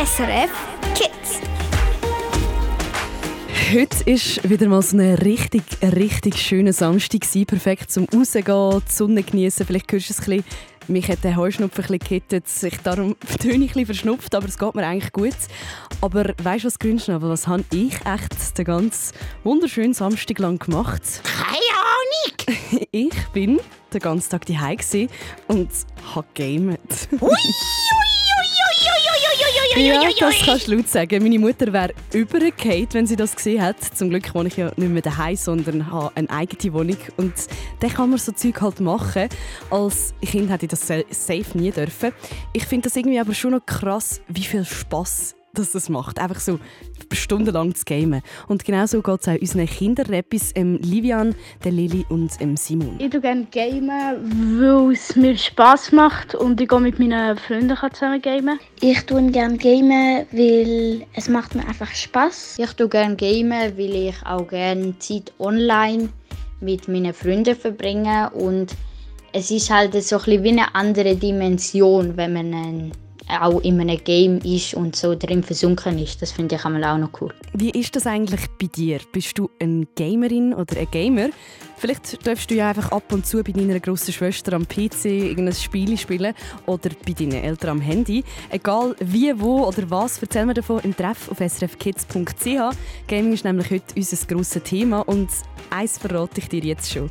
SRF Kids. Heute war wieder mal so ein richtig, richtig schöner Samstag. Perfekt zum Rausgehen, die Sonne genießen. Vielleicht hörst du es ein bisschen. Mich hat der Heuschnupfen ein bisschen gekittet. Ich darum töne ich ein bisschen verschnupft, aber es geht mir eigentlich gut. Aber weißt du was, Grünschnabel, was habe ich echt den ganz wunderschönen Samstag lang gemacht? Keine Ahnung! Ich bin den ganzen Tag daheim und habe gamet. Ui, ui, Ja, das kannst du laut sagen. Meine Mutter wäre übergefallen, wenn sie das gesehen hat. Zum Glück wohne ich ja nicht mehr daheim, sondern habe eine eigene Wohnung. Und dann kann man so Zeug halt machen. Als Kind hätte ich das sa- safe nie dürfen. Ich finde das irgendwie aber schon noch krass, wie viel Spass dass das macht. Einfach so stundenlang zu gamen. Und genau so geht es auch unseren Kinderrappis, ähm, Livian, der Lili und ähm, Simon. Ich tue gerne gamen, weil es mir Spass macht und ich gehe mit meinen Freunden zusammen gamen. Ich tue gerne gamen, weil es macht mir einfach Spaß. Ich tue gerne gamen, weil ich auch gerne Zeit online mit meinen Freunden verbringe und es ist halt so ein bisschen wie eine andere Dimension, wenn man ein, auch in einem Game ist und so drin versunken ist. Das finde ich auch noch cool. Wie ist das eigentlich bei dir? Bist du eine Gamerin oder ein Gamer? Vielleicht darfst du ja einfach ab und zu bei deiner grossen Schwester am PC irgendein Spiel spielen oder bei deinen Eltern am Handy. Egal wie, wo oder was, erzähl mir davon im Treff auf srfkids.ch. Gaming ist nämlich heute unser grosses Thema und eins verrate ich dir jetzt schon.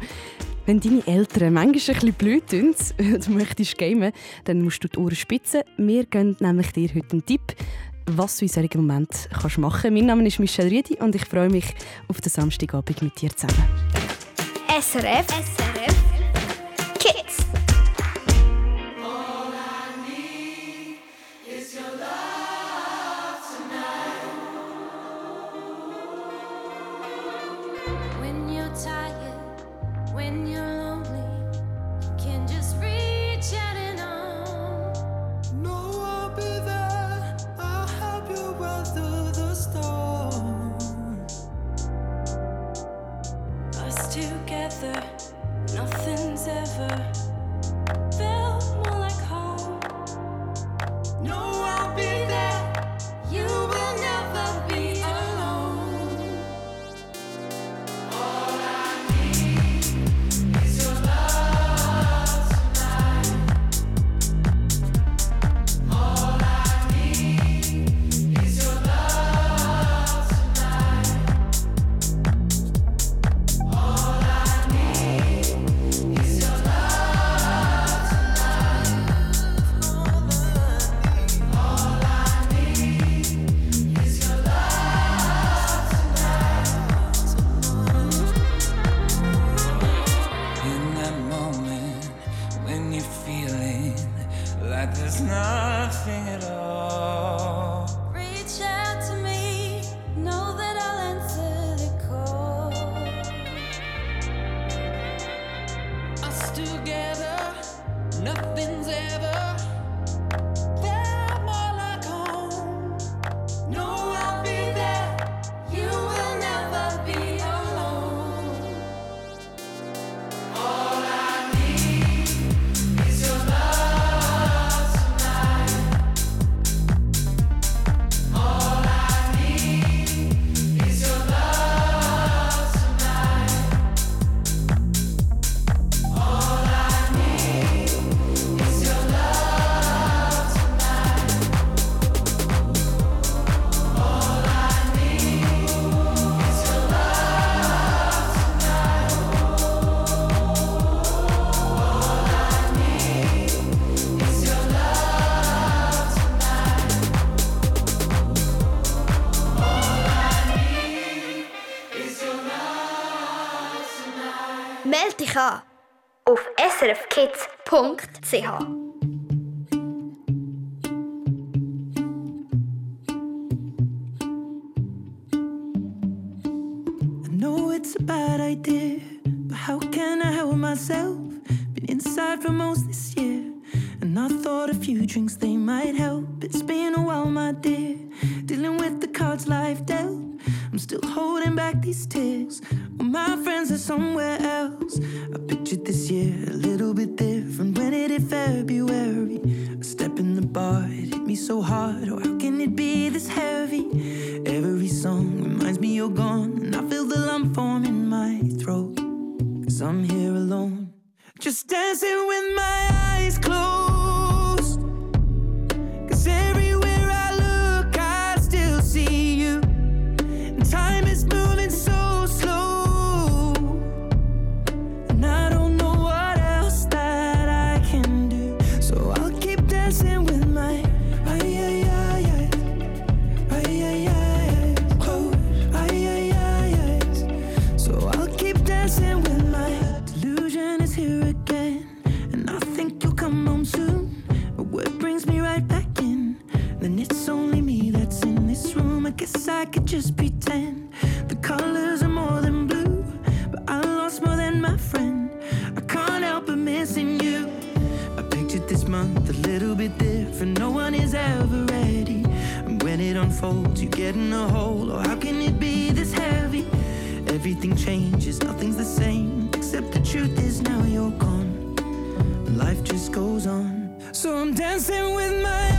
Wenn deine Eltern manchmal ein bisschen blöd tun, du möchtest gamen, dann musst du die Ohren spitzen. Wir geben nämlich dir heute einen Tipp, was du in solchen Momenten kannst machen kannst. Mein Name ist Michelle Rüdi und ich freue mich auf den Samstagabend mit dir zusammen. SRF SRF together, nothing. srfkids.ch. I Cause I'm here alone, just dancing with my eyes closed. Unfolds, you get in a hole. Or how can it be this heavy? Everything changes, nothing's the same. Except the truth is now you're gone. Life just goes on. So I'm dancing with my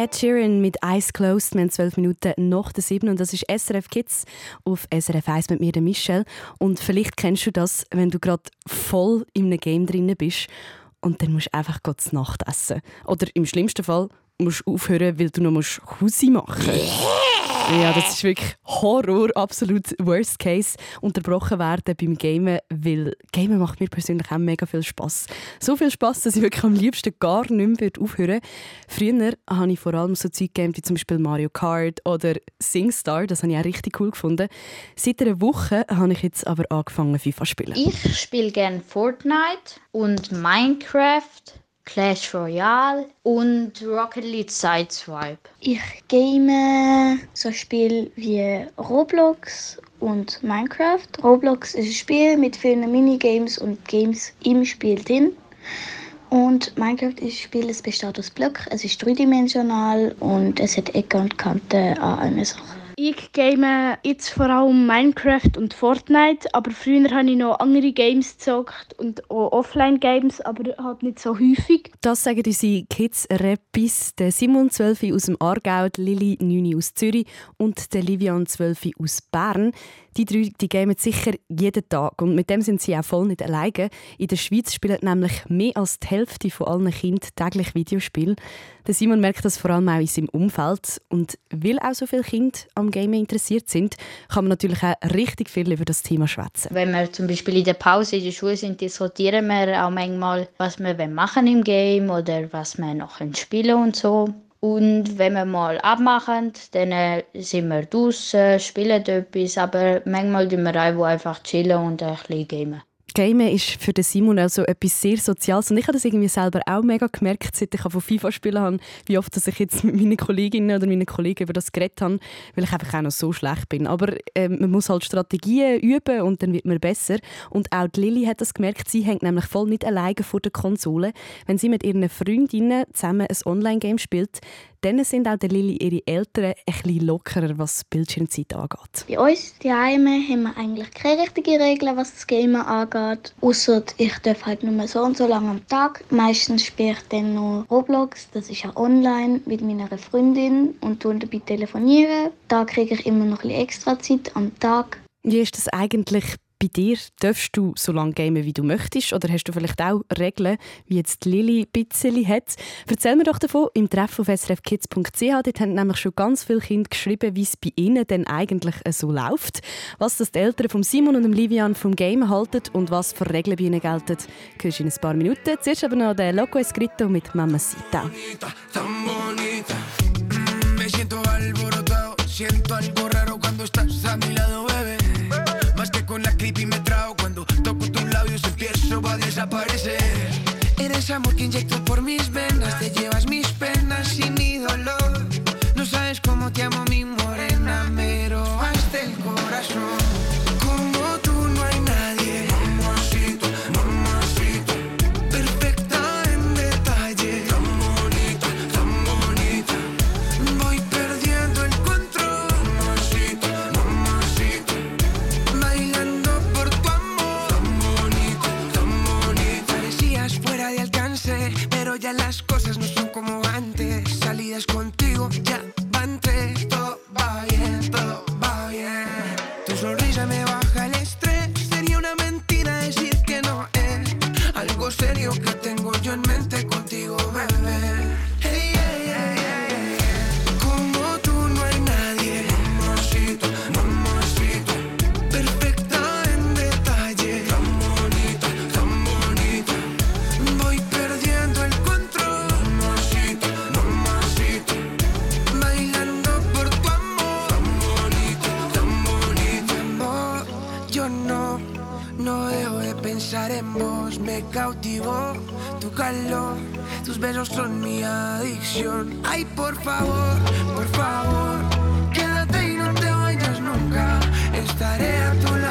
Ed Sheeran mit Eyes Closed. Wir haben zwölf Minuten nach der 7 und das ist SRF Kids auf SRF 1 mit mir, der Michelle. Und vielleicht kennst du das, wenn du gerade voll in einem Game drin bist und dann musst du einfach zu Nacht essen. Oder im schlimmsten Fall musst du aufhören, weil du noch musst Husi machen Ja, das ist wirklich Horror, absolut Worst Case. Unterbrochen werden beim Gamen, weil Gamen macht mir persönlich auch mega viel Spass. So viel Spass, dass ich wirklich am liebsten gar nicht mehr aufhören würde. Früher habe ich vor allem so Zeug gegeben, wie zum Beispiel Mario Kart oder SingStar. Das habe ich auch richtig cool gefunden. Seit einer Woche habe ich jetzt aber angefangen, FIFA zu spielen. Ich spiele gerne Fortnite und Minecraft, Clash Royale und Rocket League Sideswipe. Ich game so Spiele wie Roblox und Minecraft. Roblox ist ein Spiel mit vielen Minigames und Games im Spiel drin. Und Minecraft ist ein Spiel, es besteht aus Blöcken, es ist dreidimensional und es hat Ecken und Kanten an einer Sache. Ich game jetzt vor allem Minecraft und Fortnite, aber früher habe ich noch andere Games gezockt und auch Offline-Games, aber halt nicht so häufig. Das sagen unsere Kids Rappis, der Simon 12 aus dem Aargau, Lili 9 aus Zürich und der Livian 12 aus Bern. Die drei die gamen sicher jeden Tag und mit dem sind sie auch voll nicht alleine. In der Schweiz spielen nämlich mehr als die Hälfte von allen Kindern täglich Videospiele. Der Simon merkt das vor allem auch in seinem Umfeld und weil auch so viele Kinder am Gamen interessiert sind, kann man natürlich auch richtig viel über das Thema schwätzen. Wenn wir zum Beispiel in der Pause in der Schule sind, diskutieren wir auch manchmal, was wir machen im Game oder was wir noch spielen und so. Und wenn wir mal abmachen, dann äh, sind wir draußen, spielen etwas, aber manchmal tun wir einfach chillen und ein bisschen gamen. Gamen ist für Simon also etwas sehr Soziales und ich habe das irgendwie selber auch mega gemerkt, seit ich von FIFA spielen habe, wie oft dass ich jetzt mit meinen Kolleginnen oder meinen Kollegen über das geredet habe, weil ich einfach auch noch so schlecht bin. Aber ähm, man muss halt Strategien üben und dann wird man besser. Und auch die Lilly hat das gemerkt, sie hängt nämlich voll nicht alleine vor der Konsole. Wenn sie mit ihren Freundinnen zusammen ein Online-Game spielt, dann sind auch Lilly ihre Eltern ein bisschen lockerer, was Bildschirmzeit angeht. Bei uns die Heime haben wir eigentlich keine richtigen Regeln, was das Gamen angeht. Geht. Ausser ich darf halt nur so und so lange am Tag. Meistens spiele ich dann noch Roblox, das ist ja online mit meiner Freundin und dabei telefonieren. Da kriege ich immer noch ein bisschen extra Zeit am Tag. Wie ist das eigentlich bei dir? Darfst du so lange gamen, wie du möchtest? Oder hast du vielleicht auch Regeln, wie jetzt Lili Bitzeli hat? Erzähl mir doch davon im Treff auf srfkids.ch. Dort haben nämlich schon ganz viele Kinder geschrieben, wie es bei ihnen denn eigentlich äh, so läuft. Was das die Eltern von Simon und Livian vom Game halten und was für Regeln bei ihnen gelten, hörst du in ein paar Minuten. Zuerst aber noch der Loco Escrito mit siento alborotado, siento algo raro cuando estás a mi lado, Amor que inyecto por mis venas, te llevas mis penas y mi dolor. No sabes cómo te amo, ya las cosas no son como antes. Salidas contigo ya van tres, todo va bien, todo va bien. Tu sonrisa me baja el estrés, sería una mentira decir que no es algo serio que pensar en vos, me cautivó tu calor. Tus besos son mi adicción. Ay, por favor, por favor, quédate y no te vayas nunca. Estaré a tu lado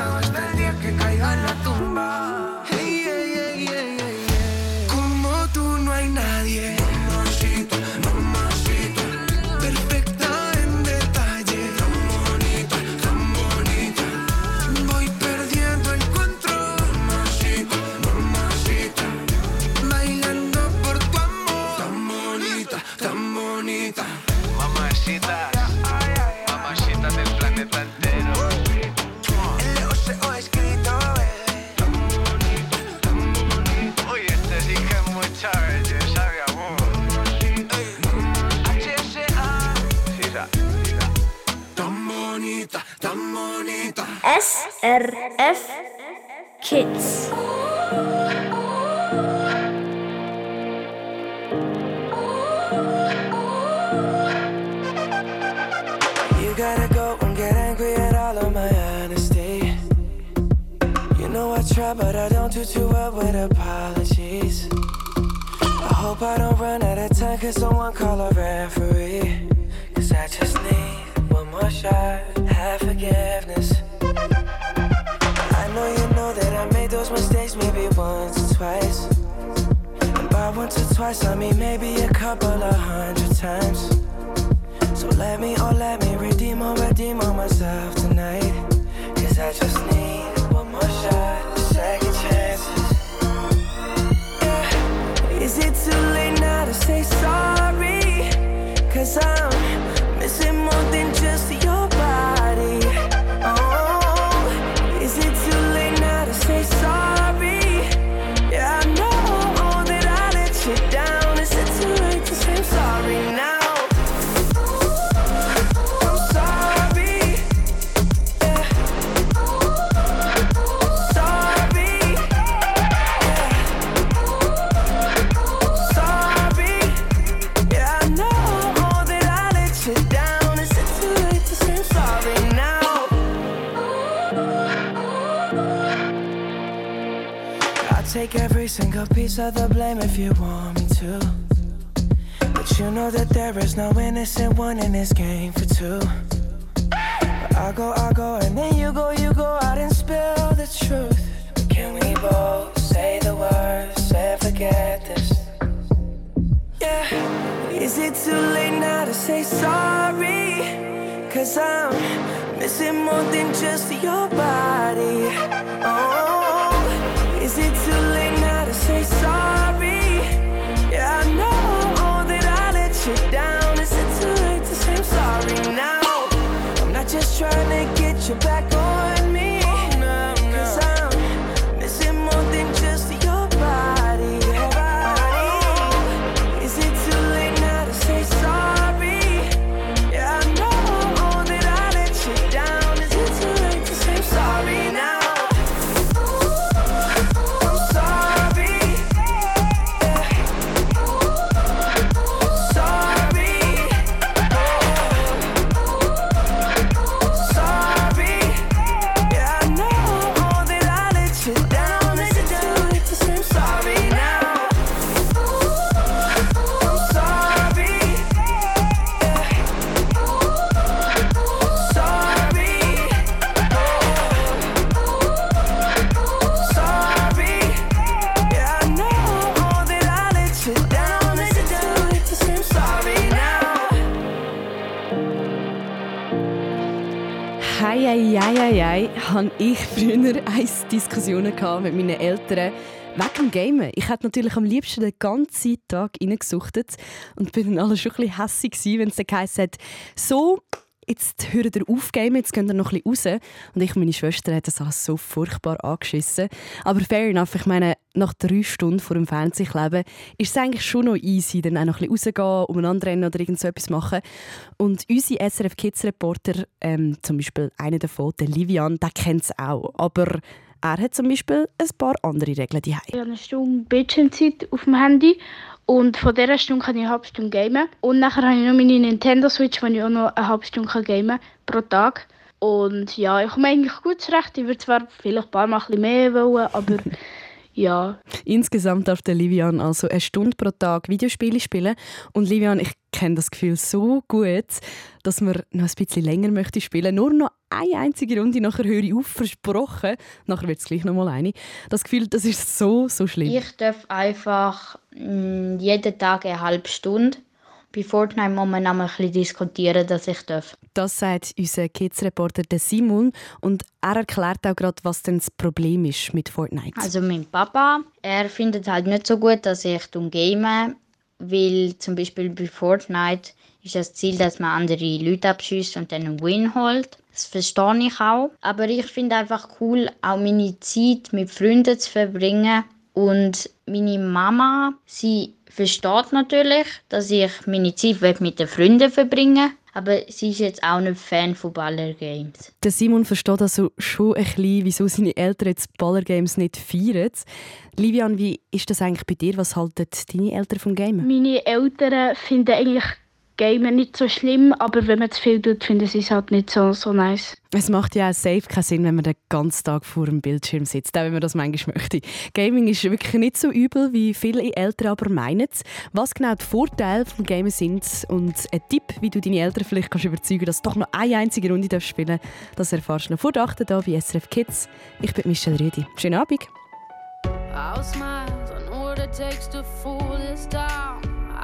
SRF Kids. You gotta go and get angry at all of my honesty. You know I try, but I don't do too well with apologies. I hope I don't run out of time, cause someone call a referee. Cause I just need one more shot, have forgiveness. Once or twice, I mean maybe a couple of hundred times. So let me, oh let me redeem or redeem on myself tonight Cause I just you want hatte ich früher eins Diskussionen mit meinen Eltern wegen dem Gamen. Ich hätte natürlich am liebsten den ganzen Tag reingesuchtet und bin dann alle schon ein bisschen hässig wenn es dann geheißen hat, so, jetzt hört ihr auf jetzt gehen ihr noch ein bisschen raus. Und ich und meine Schwester haben das alles so furchtbar angeschissen. Aber fair enough, ich meine, nach drei Stunden vor dem Fernsehen kleben, ist es eigentlich schon noch easy, dann auch noch ein bisschen rausgehen, umeinander rennen oder irgend so etwas machen. Und unsere SRF Kids Reporter, ähm, zum Beispiel einer davon, der Livian, der kennt es auch. Aber er hat zum Beispiel ein paar andere Regeln die Ich habe eine Stunde Bildschirmzeit auf dem Handy und von dieser Stunde kann ich eine halbe Stunde gamen. Und nachher habe ich noch meine Nintendo Switch, wo ich auch noch eine halbe Stunde kann gamen kann pro Tag. Und ja, ich komme eigentlich gut zurecht. Ich würde zwar vielleicht ein paar Mal ein bisschen mehr wollen, aber ja. Insgesamt darf der Livian also eine Stunde pro Tag Videospiele spielen. Und Livian, ich kenne das Gefühl so gut, dass man noch ein bisschen länger möchte spielen. Nur noch eine einzige Runde, nachher höre ich auf, versprochen. Nachher wird es gleich noch mal eine. Das Gefühl, das ist so, so schlimm. Ich darf einfach mh, jeden Tag eine halbe Stunde. Bei Fortnite muss man ein bisschen diskutieren, dass ich darf. Das sagt unser Kids-Reporter Simon und er erklärt auch gerade, was denn das Problem ist mit Fortnite. Also mein Papa, er findet halt nicht so gut, dass ich game, weil zum Beispiel bei Fortnite ist das Ziel, dass man andere Leute abschießt und dann einen Win holt. Das verstehe ich auch. Aber ich finde einfach cool, auch meine Zeit mit Freunden zu verbringen. Und meine Mama, sie versteht natürlich, dass ich meine Zeit mit den Freunden verbringen aber sie ist jetzt auch nicht Fan von Baller Games. Der Simon versteht also schon ein bisschen, wieso seine Eltern jetzt Baller Games nicht feiern. Livian, wie ist das eigentlich bei dir? Was halten deine Eltern vom Gamen? Meine Eltern finden eigentlich Gamen nicht so schlimm, aber wenn man zu viel tut, finden sie es halt nicht so, so nice. Es macht ja auch safe keinen Sinn, wenn man den ganzen Tag vor dem Bildschirm sitzt, auch wenn man das manchmal möchte. Gaming ist wirklich nicht so übel, wie viele Eltern aber meinen. Was genau die Vorteile des Gamen sind und ein Tipp, wie du deine Eltern vielleicht kannst überzeugen kannst, dass du doch noch eine einzige Runde spielen darfst, das erfährst du noch vor der 8. hier bei SRF Kids. Ich bin Michelle Rüdi. Schönen Abend. I'll smile, I know what it takes to fool this town.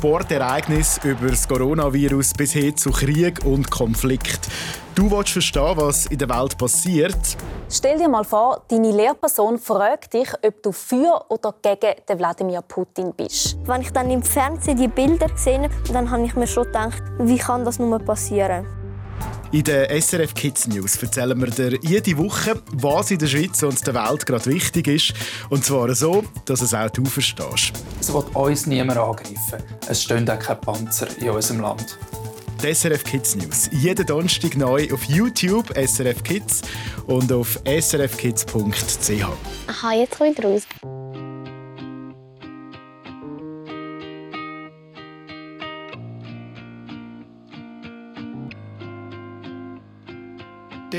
Sportereignis über das Coronavirus bis hin zu Krieg und Konflikt. Du willst verstehen, was in der Welt passiert. Stell dir mal vor, deine Lehrperson fragt dich, ob du für oder gegen den Wladimir Putin bist. Wenn ich dann im Fernsehen die Bilder gesehen habe, dann habe ich mir schon gedacht, wie kann das nur passieren? In den SRF Kids News erzählen wir dir jede Woche, was in der Schweiz und der Welt gerade wichtig ist. Und zwar so, dass es auch du verstehst. Es wird uns niemand angreifen. Es stehen auch keine Panzer in unserem Land. Die SRF Kids News. Jeden Donnerstag neu auf YouTube SRF Kids und auf srfkids.ch. Aha, jetzt komme ich raus.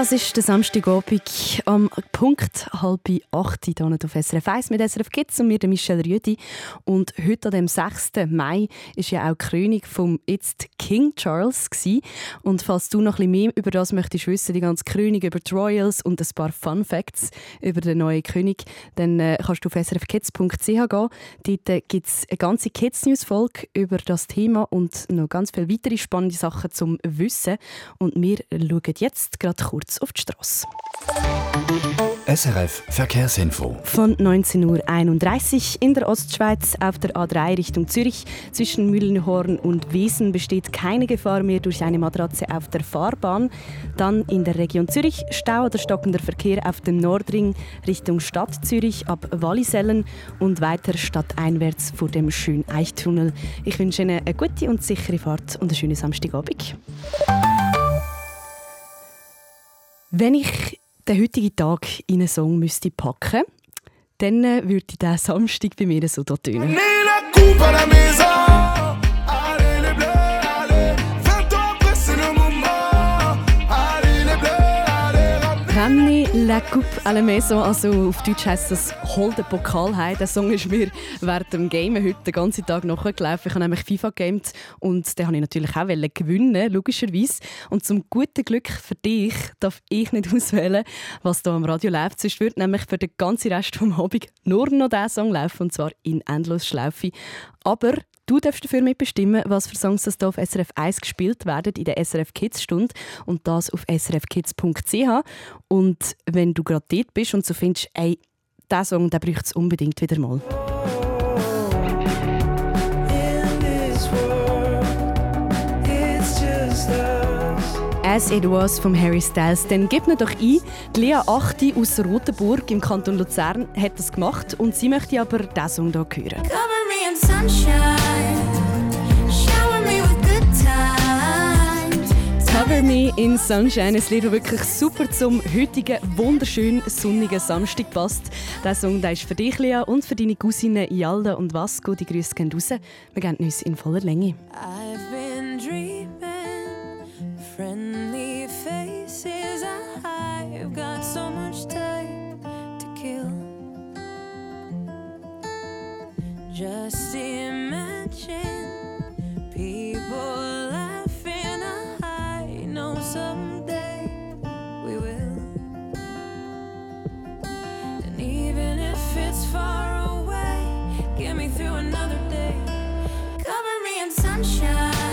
Das ist der Samstagabend am Punkt halb acht hier auf SRF 1 mit SRF Kids und mir, Michelle Rüdi. Und heute, dem 6. Mai, ist ja auch die Krönung vom jetzt King Charles. Gewesen. Und falls du noch ein mehr über das möchtest wissen, die ganze Krönung über die Royals und ein paar Fun Facts über den neuen König, dann äh, kannst du auf srfkids.ch gehen. Dort äh, gibt es eine ganze Kids-News-Folge über das Thema und noch ganz viele weitere spannende Sachen zum Wissen. Und wir schauen jetzt gerade kurz auf die Straße. SRF Verkehrsinfo. Von 19.31 Uhr in der Ostschweiz auf der A3 Richtung Zürich. Zwischen Mühlenhorn und Wiesen besteht keine Gefahr mehr durch eine Matratze auf der Fahrbahn. Dann in der Region Zürich Stau oder stockender Verkehr auf dem Nordring Richtung Stadt Zürich ab Wallisellen und weiter stadteinwärts vor dem Schöneichtunnel. Ich wünsche Ihnen eine gute und sichere Fahrt und einen schönen Samstagabend. Wenn ich den heutigen Tag in einen Song müsste packen dann äh, würde der Samstag bei mir so tönen. Ramenez la Coupe à la Maison, also auf Deutsch heisst das «Hol den Pokal heim». Der Song ist mir während dem Gamen heute den ganzen Tag nachgelaufen. Ich habe nämlich FIFA gamed und den wollte ich natürlich auch gewinnen, logischerweise. Und zum guten Glück für dich darf ich nicht auswählen, was da am Radio läuft. Sonst wird nämlich für den ganzen Rest des Abends nur noch dieser Song laufen, und zwar in Endlosschleife. Aber Du darfst dafür mitbestimmen, was für Songs das hier auf SRF 1 gespielt werden in der SRF Kids Stunde und das auf srfkids.ch. Und wenn du gerade dort bist und so findest, ey, diesen Song den braucht es unbedingt wieder mal. As It Was vom Harry Styles. Dann gib mir doch ein. Die Lea Achti aus Rotenburg im Kanton Luzern hat das gemacht und sie möchte aber diesen Song hier hören. Cover me in sunshine. Shower me with good times. Cover Me in Sunshine. Ein Lied, das wirklich super zum heutigen wunderschönen sonnigen Samstag passt. Der Song der ist für dich, Lea, und für deine Cousinen Jalda und Vasco. Die Grüße gehen raus. Wir geben uns in voller Länge. I've been dreaming, friendly faces. I've got so much time to kill. Just imagine people laughing. I know someday we will. And even if it's far away, get me through another day. Cover me in sunshine.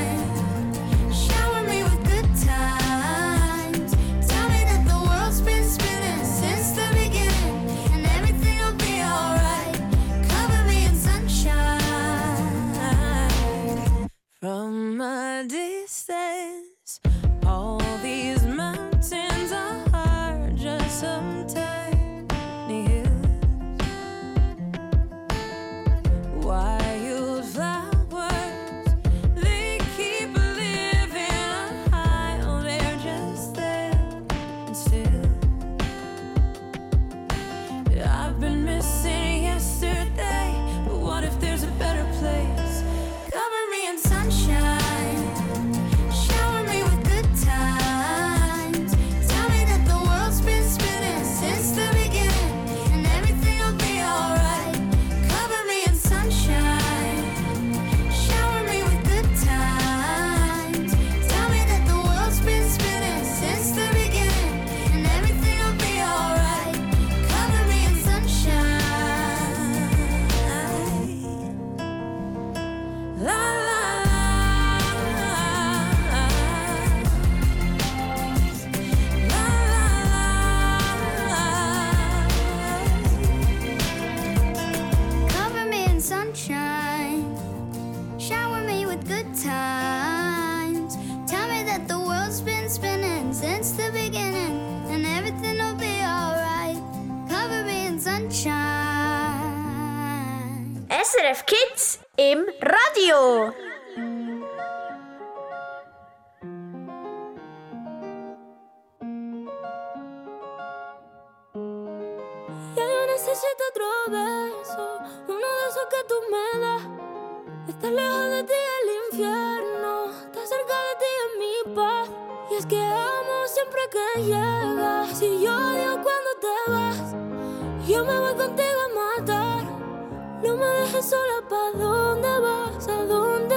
Esos que tú me das. Estar lejos de ti el infierno, estar cerca de ti es mi paz. Y es que amo siempre que llegas. Si yo odio cuando te vas, yo me voy contigo a matar. No me dejes sola, ¿pa' dónde vas? ¿A dónde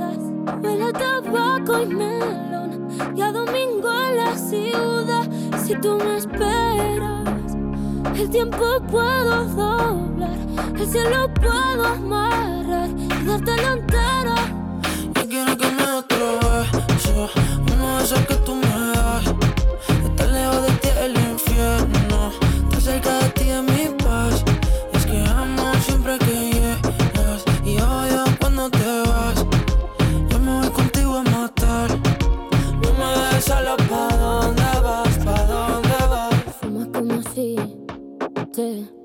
Huele a tabaco y melón y a domingo en la ciudad. Si tú me esperas, el tiempo puedo doblar, el cielo puedo amarrar y dártelo entero. Yo quiero que me beso, uno de esos que tú me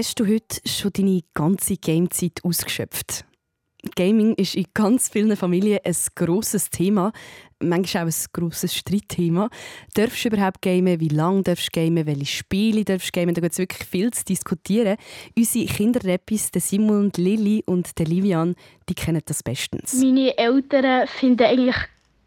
Hast du heute schon deine ganze Gamezeit ausgeschöpft? Gaming ist in ganz vielen Familien ein grosses Thema, manchmal auch ein grosses Streitthema. Darfst du überhaupt gamen? Wie lange darfst du gamen? Welche Spiele darfst du gamen? Da gibt es wirklich viel zu diskutieren. Unsere Kinderrappis, der Simon, Lilly und Livian, die kennen das bestens. Meine Eltern finden eigentlich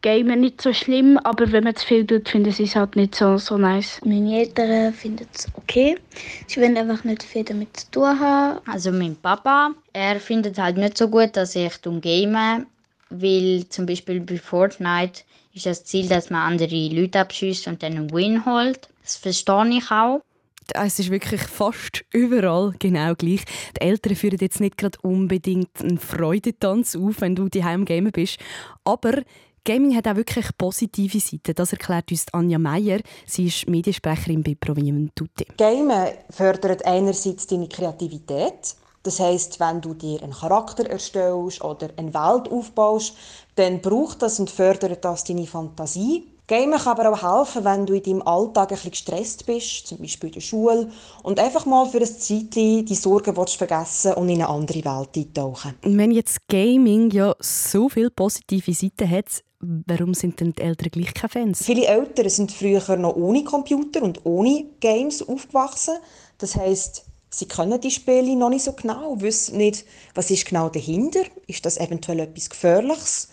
Gamen nicht so schlimm, aber wenn man zu viel tut, finden sie es halt nicht so, so nice. Meine Eltern finden es okay. Sie wollen einfach nicht viel damit zu tun haben. Also mein Papa, er findet halt nicht so gut, dass ich game, weil zum Beispiel bei Fortnite ist das Ziel, dass man andere Leute abschießt und dann einen Win holt. Das verstehe ich auch. Es ist wirklich fast überall genau gleich. Die Eltern führen jetzt nicht gerade unbedingt einen Freudentanz auf, wenn du die am Gamen bist. Aber Gaming hat auch wirklich positive Seiten. Das erklärt uns Anja Meier. Sie ist Mediensprecherin bei Provium Tutti. Gamen fördert einerseits deine Kreativität. Das heißt, wenn du dir einen Charakter erstellst oder eine Welt aufbaust, dann braucht das und fördert das deine Fantasie. Gamen kann aber auch helfen, wenn du in deinem Alltag ein bisschen gestresst bist, zum Beispiel in der Schule, und einfach mal für ein Zeitchen die Sorgen vergessen und in eine andere Welt eintauchen. Wenn jetzt Gaming ja so viele positive Seiten hat, warum sind denn die Eltern gleich keine Fans? Viele Eltern sind früher noch ohne Computer und ohne Games aufgewachsen. Das heißt, sie können die Spiele noch nicht so genau, wissen nicht, was ist genau dahinter, ist das eventuell etwas Gefährliches.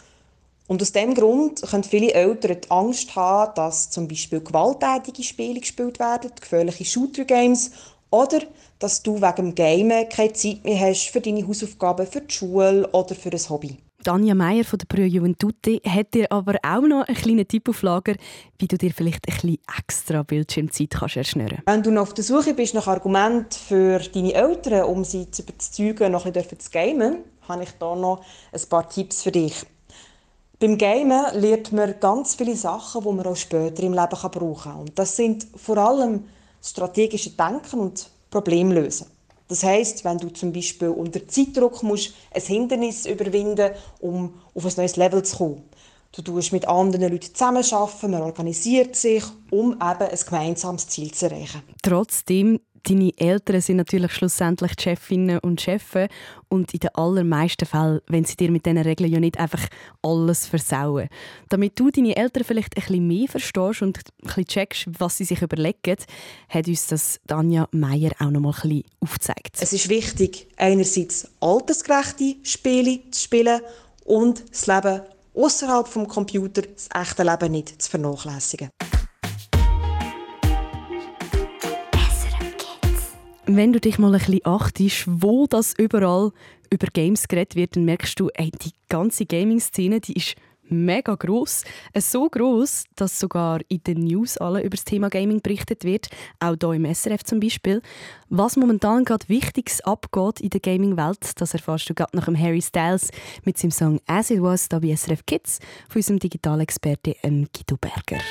Und aus diesem Grund können viele Eltern die Angst haben, dass zum Beispiel gewalttätige Spiele gespielt werden, gefährliche Shooter-Games, oder dass du wegen dem Gamen keine Zeit mehr hast für deine Hausaufgaben, für die Schule oder für ein Hobby. Anja Meier von der Pro Juventude hat dir aber auch noch einen kleinen Tipp auf Lager, wie du dir vielleicht ein bisschen extra Bildschirmzeit kannst erschnüren Wenn du noch auf der Suche bist nach Argumenten für deine Eltern, um sie zu überzeugen, noch ein bisschen zu gamen, habe ich hier noch ein paar Tipps für dich. Beim Gamen lernt man ganz viele Sachen, die man auch später im Leben brauchen kann. Und das sind vor allem strategische Denken und Problemlösen. Das heißt, wenn du zum Beispiel unter Zeitdruck musst, ein Hindernis überwinden um auf ein neues Level zu kommen. Du tust mit anderen Leuten zusammenarbeiten, man organisiert sich, um eben ein gemeinsames Ziel zu erreichen. Trotzdem, Deine Eltern sind natürlich schlussendlich die Chefinnen und Chefs und in den allermeisten Fällen, wenn sie dir mit diesen Regeln ja nicht einfach alles versauen. Damit du deine Eltern vielleicht ein bisschen mehr verstehst und ein bisschen checkst, was sie sich überlegen, hat uns das Tanja Meier auch noch mal ein bisschen aufgezeigt. Es ist wichtig, einerseits altersgerechte Spiele zu spielen und das Leben außerhalb vom Computer, das echte Leben nicht zu vernachlässigen. Wenn du dich mal ein bisschen achtest, wo das überall über Games geredet wird, dann merkst du, ey, die ganze Gaming-Szene, die ist mega groß, so groß, dass sogar in den News alle über das Thema Gaming berichtet wird, auch hier im SRF zum Beispiel. Was momentan gerade Wichtiges abgeht in der Gaming-Welt, das erfährst du gerade nach dem Harry Styles mit seinem Song «As It Was» hier bei SRF Kids von unserem Digitalexperten Guido Berger.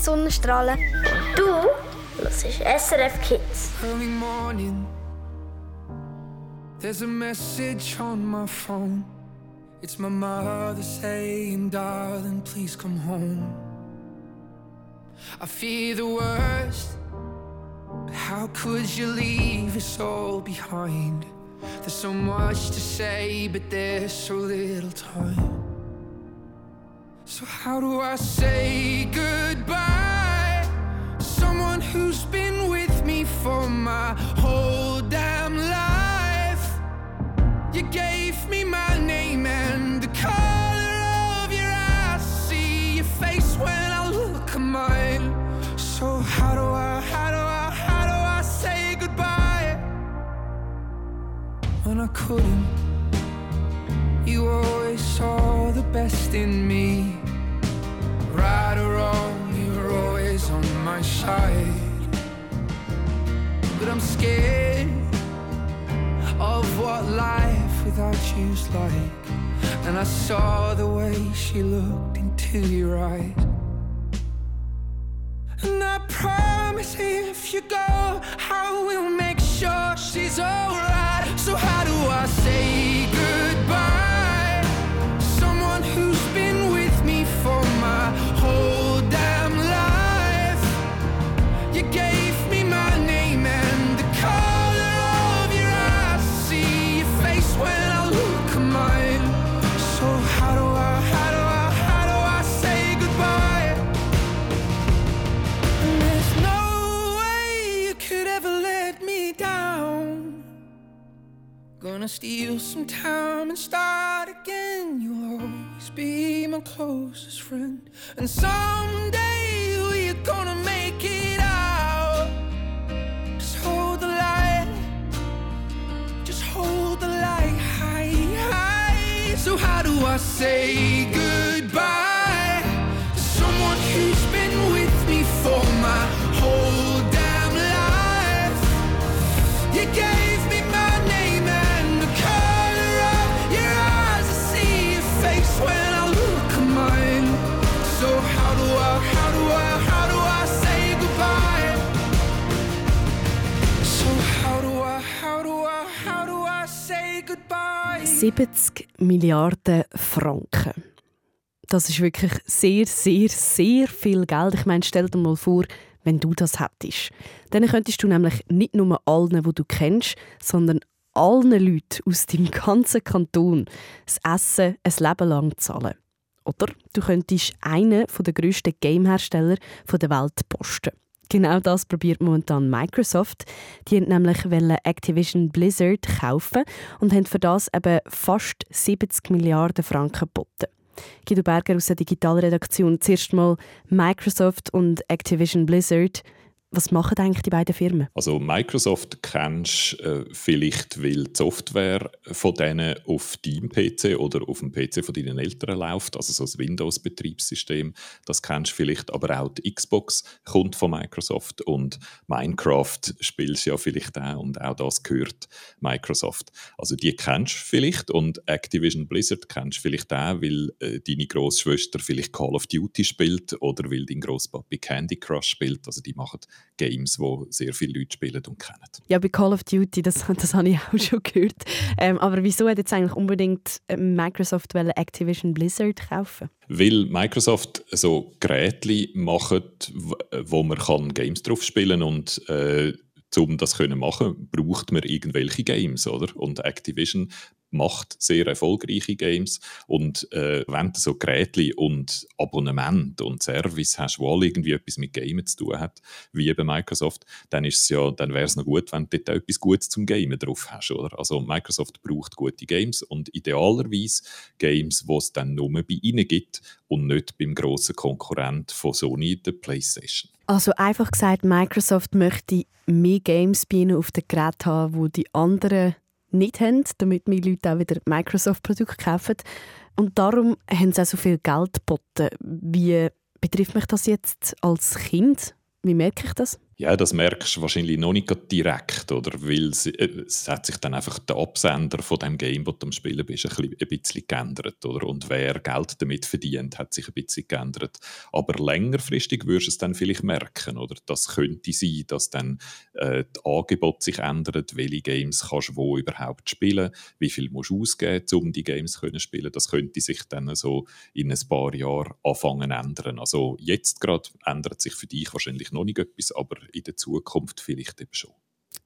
Sonnenstrahlen. Du hörst SRF Kids. Early morning, there's a message on my phone. It's my mother saying, Darling, please come home. I fear the worst, how could you leave us all behind? There's so much to say, but there's so little time. So, how do I say goodbye? Someone who's been with me for my whole damn life. You gave me my name and the color of your eyes. See your face when I look at mine. So, how do I, how do I, how do I say goodbye? When I couldn't, you always saw the best in me. Right or wrong, you were always on my side. But I'm scared of what life without you's like. And I saw the way she looked into your eyes. And I promise if you go, I will make sure she's alright. Gonna steal some time and start again. You'll always be my closest friend. And someday we're gonna make it out. Just hold the light. Just hold the light high, high. So, how do I say goodbye? 70 Milliarden Franken. Das ist wirklich sehr, sehr, sehr viel Geld. Ich meine, stell dir mal vor, wenn du das hättest. Dann könntest du nämlich nicht nur allen, die du kennst, sondern allen Leuten aus deinem ganzen Kanton das Essen ein Leben lang zahlen. Oder du könntest einen der grössten Gamehersteller der Welt posten. Genau das probiert momentan Microsoft. Die wollten nämlich Activision Blizzard kaufen und haben für das eben fast 70 Milliarden Franken geboten. Guido Berger aus der Digitalredaktion. Zuerst mal Microsoft und Activision Blizzard. Was machen eigentlich die beiden Firmen? Also Microsoft kennst äh, vielleicht, weil die Software von denen auf deinem PC oder auf dem PC von deinen Eltern läuft, also so ein Windows-Betriebssystem. Das kennst vielleicht, aber auch die Xbox kommt von Microsoft und Minecraft spielst ja vielleicht auch und auch das gehört Microsoft. Also die kennst vielleicht und Activision Blizzard kennst vielleicht auch, weil äh, deine Großschwester vielleicht Call of Duty spielt oder weil dein Großpapi Candy Crush spielt. Also die machen Games, die sehr viele Leute spielen und kennen. Ja, bei Call of Duty, das, das habe ich auch schon gehört. Ähm, aber wieso hat jetzt eigentlich unbedingt äh, Microsoft Activision Blizzard kaufen? Weil Microsoft so Geräte macht, wo man kann Games drauf spielen und äh, um das zu machen, braucht man irgendwelche Games, oder? Und Activision macht sehr erfolgreiche Games und äh, wenn du so Geräte und Abonnement und Service hast, wo alle irgendwie etwas mit Gamen zu tun hat, wie eben Microsoft, dann ist ja, dann wäre es noch gut, wenn du dort etwas Gutes zum Gamen drauf hast, oder? Also Microsoft braucht gute Games und idealerweise Games, wo es dann nur bei ihnen gibt und nicht beim grossen Konkurrent von Sony, der PlayStation. Also einfach gesagt, Microsoft möchte mehr Games bei ihnen auf den Geräten haben, wo die anderen nicht haben, damit mehr Leute auch wieder Microsoft-Produkte kaufen. Und darum haben sie auch so viel Geld geboten. Wie betrifft mich das jetzt als Kind? Wie merke ich das? Ja, das merkst du wahrscheinlich noch nicht direkt, oder? Weil es, äh, es hat sich dann einfach der Absender von dem Game, das du am Spielen bist, ein bisschen, ein bisschen geändert, oder? Und wer Geld damit verdient, hat sich ein bisschen geändert. Aber längerfristig wirst du es dann vielleicht merken, oder? Das könnte sein, dass dann äh, das Angebot sich ändert, welche Games kannst du wo überhaupt spielen, wie viel musst du ausgeben, um die Games zu spielen. Das könnte sich dann so in ein paar Jahren anfangen ändern. Also jetzt gerade ändert sich für dich wahrscheinlich noch nicht etwas, aber in der Zukunft vielleicht eben schon.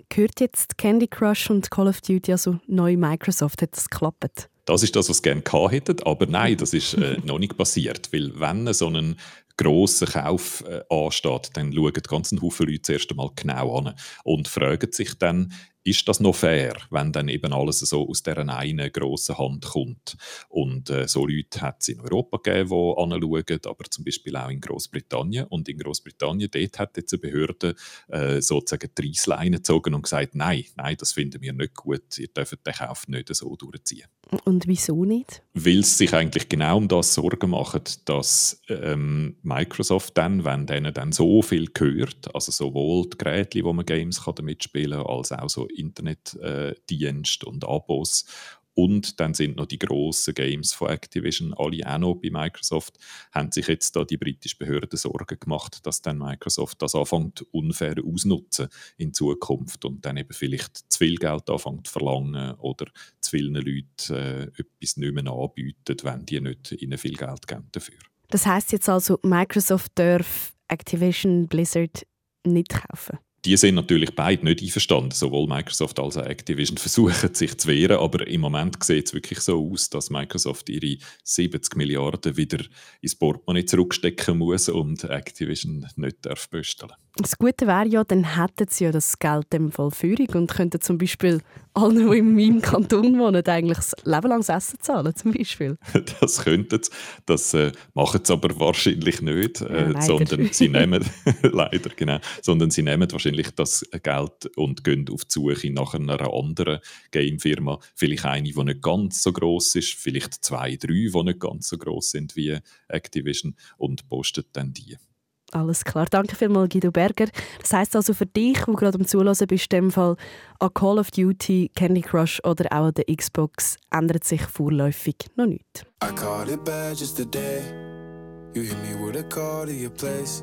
Gehört jetzt Candy Crush und Call of Duty, also neu Microsoft, hat das geklappt? Das ist das, was sie gerne gehabt hätten, aber nein, das ist äh, noch nicht passiert, weil wenn so ein grosser Kauf äh, ansteht, dann schauen ganz Haufen Leute zuerst einmal genau an und fragen sich dann, ist das noch fair, wenn dann eben alles so aus dieser einen grossen Hand kommt? Und äh, so Leute hat es in Europa gegeben, die anschauen, aber zum Beispiel auch in Großbritannien. Und in Großbritannien, dort hat jetzt eine Behörde äh, sozusagen die Reissleine gezogen und gesagt, nein, nein, das finden wir nicht gut, ihr dürft den Kauf nicht so durchziehen. Und wieso nicht? Weil sie sich eigentlich genau um das Sorgen machen, dass ähm, Microsoft dann, wenn denen dann so viel gehört, also sowohl die Geräte, wo man Games kann damit spielen kann, als auch so Internetdienste und Abos und dann sind noch die grossen Games von Activision alle auch noch bei Microsoft. Haben sich jetzt da die britischen Behörden Sorgen gemacht, dass dann Microsoft das anfängt unfair ausnutzen in Zukunft und dann eben vielleicht zu viel Geld anfängt zu verlangen oder zu vielen Leuten äh, etwas nicht mehr anbieten, wenn die nicht ihnen viel Geld geben dafür. Das heißt jetzt also, Microsoft darf Activision Blizzard nicht kaufen? Die sind natürlich beide nicht einverstanden. Sowohl Microsoft als auch Activision versuchen sich zu wehren, aber im Moment sieht es wirklich so aus, dass Microsoft ihre 70 Milliarden wieder ins Portemonnaie zurückstecken muss und Activision nicht darf bösteln. Das Gute wäre ja, dann hätten sie ja das Geld im Fall Führung und könnten zum Beispiel allen, die in meinem Kanton wohnen, eigentlich das Leben lang das Essen zahlen, zum Beispiel. Das könnten sie. Das äh, machen sie aber wahrscheinlich nicht, Ja, äh, leider. sondern sie nehmen, leider, genau, sondern sie nehmen wahrscheinlich das Geld und gehen auf die Suche nach einer anderen Gamefirma. Vielleicht eine, die nicht ganz so groß ist, vielleicht zwei, drei, die nicht ganz so groß sind wie Activision und posten dann die. Alles klar. Danke vielmals, Guido Berger. Das heisst also für dich, wo gerade am Zulassen bist, in dem Fall an Call of Duty, Candy Crush oder auch an der Xbox ändert sich vorläufig noch nichts. I caught it bad just today. You hit me with a call to your place.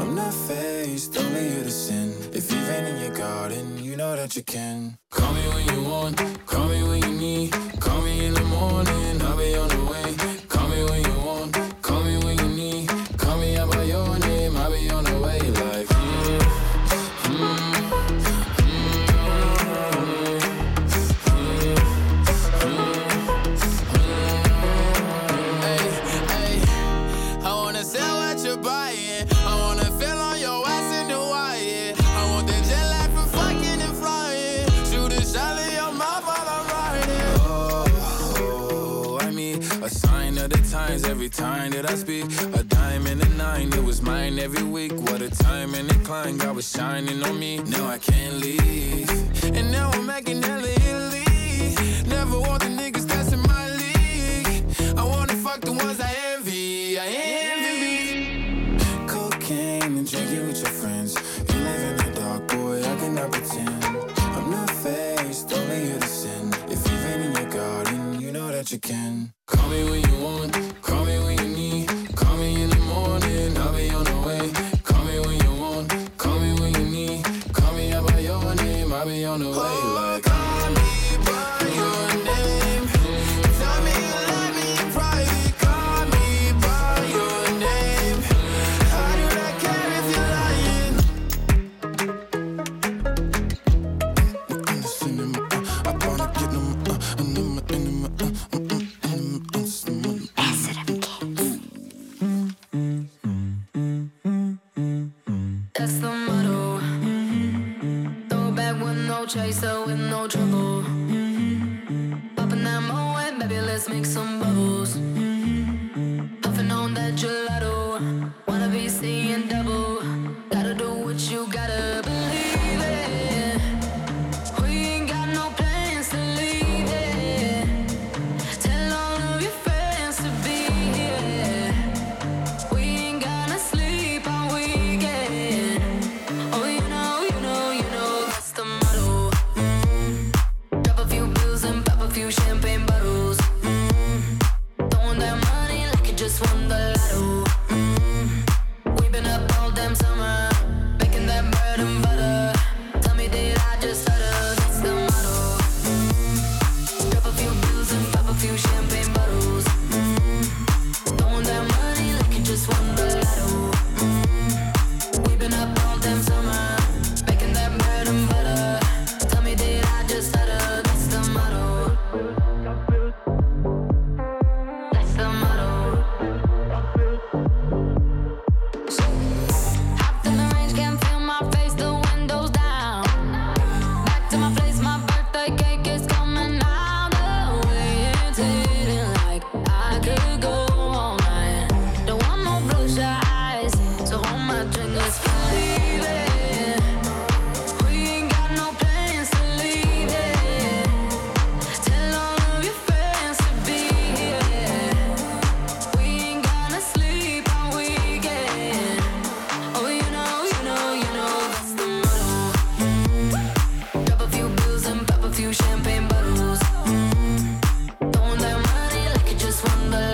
I'm not faced, only here to sin. If you've been in your garden, you know that you can. Call me when you want, call me when you need. Call me in the morning, I'll be on the way. Every that I speak. A diamond and a nine, it was mine every week. What a time and climb, God was shining on me. Now I can't leave. And now I'm making hella Italy. Never want the niggas that's in my league. I wanna fuck the ones I envy. I envy. from the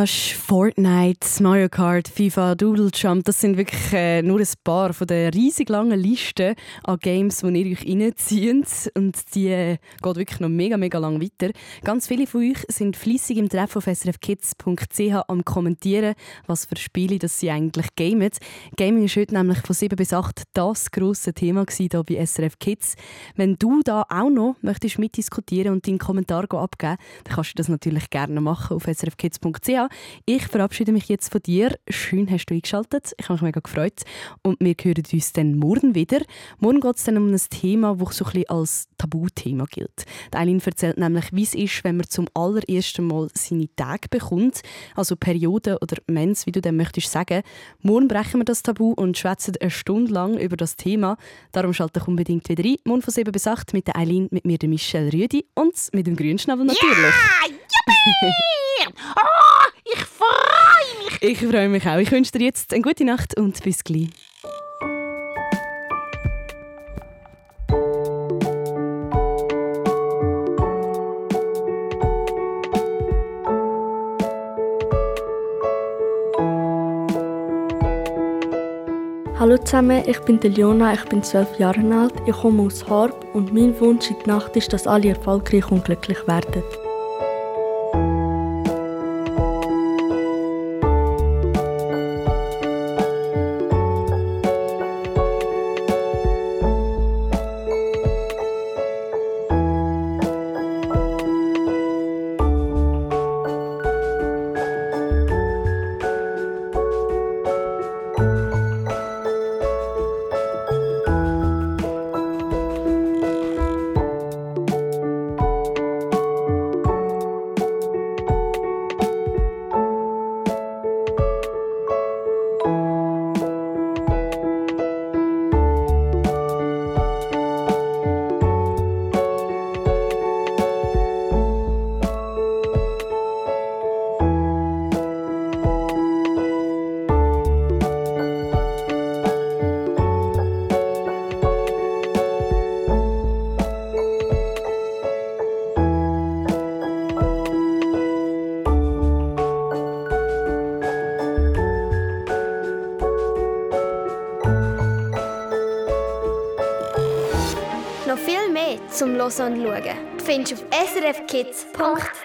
Crush, Fortnite, Mario Kart, FIFA, Doodle Jump, das sind wirklich äh, nur ein paar von der riesig langen Liste an Games, die ihr euch reinzieht. Und die äh, geht wirklich noch mega, mega lang weiter. Ganz viele von euch sind fließig im Treff auf srfkids.ch am kommentieren, was für Spiele das sie eigentlich gamen. Gaming ist heute nämlich von 7 bis 8 das grosse Thema hier bei SRF Kids. Wenn du da auch noch möchtest mitdiskutieren und deinen Kommentar abgeben, dann kannst du das natürlich gerne machen auf srfkids.ch. Ich verabschiede mich jetzt von dir. Schön hast du eingeschaltet. Ich habe mich mega gefreut. Und wir hören uns dann morgen wieder. Morgen geht es dann um ein Thema, das so ein bisschen als Tabuthema gilt. Die Eileen erzählt nämlich, wie es ist, wenn man zum allerersten Mal seine Tage bekommt, also Periode oder Mens, wie du dem möchtest sagen. Morgen brechen wir das Tabu und schwätzen eine Stunde lang über das Thema. Darum schalte ich unbedingt wieder rein. Morgen von 7 bis 8 mit der Eileen, mit mir, der Michelle Rüdi und mit dem Grünschnabel natürlich. Ja, yippie! Oh, ich freue mich! Ich freue mich auch. Ich wünsche dir jetzt eine gute Nacht und bis gleich. Hallo zusammen, ich bin Leona, ich bin zwölf Jahre alt, ich komme aus Horb und mein Wunsch in der Nacht ist, dass alle erfolgreich und glücklich werden. srfkids.ch.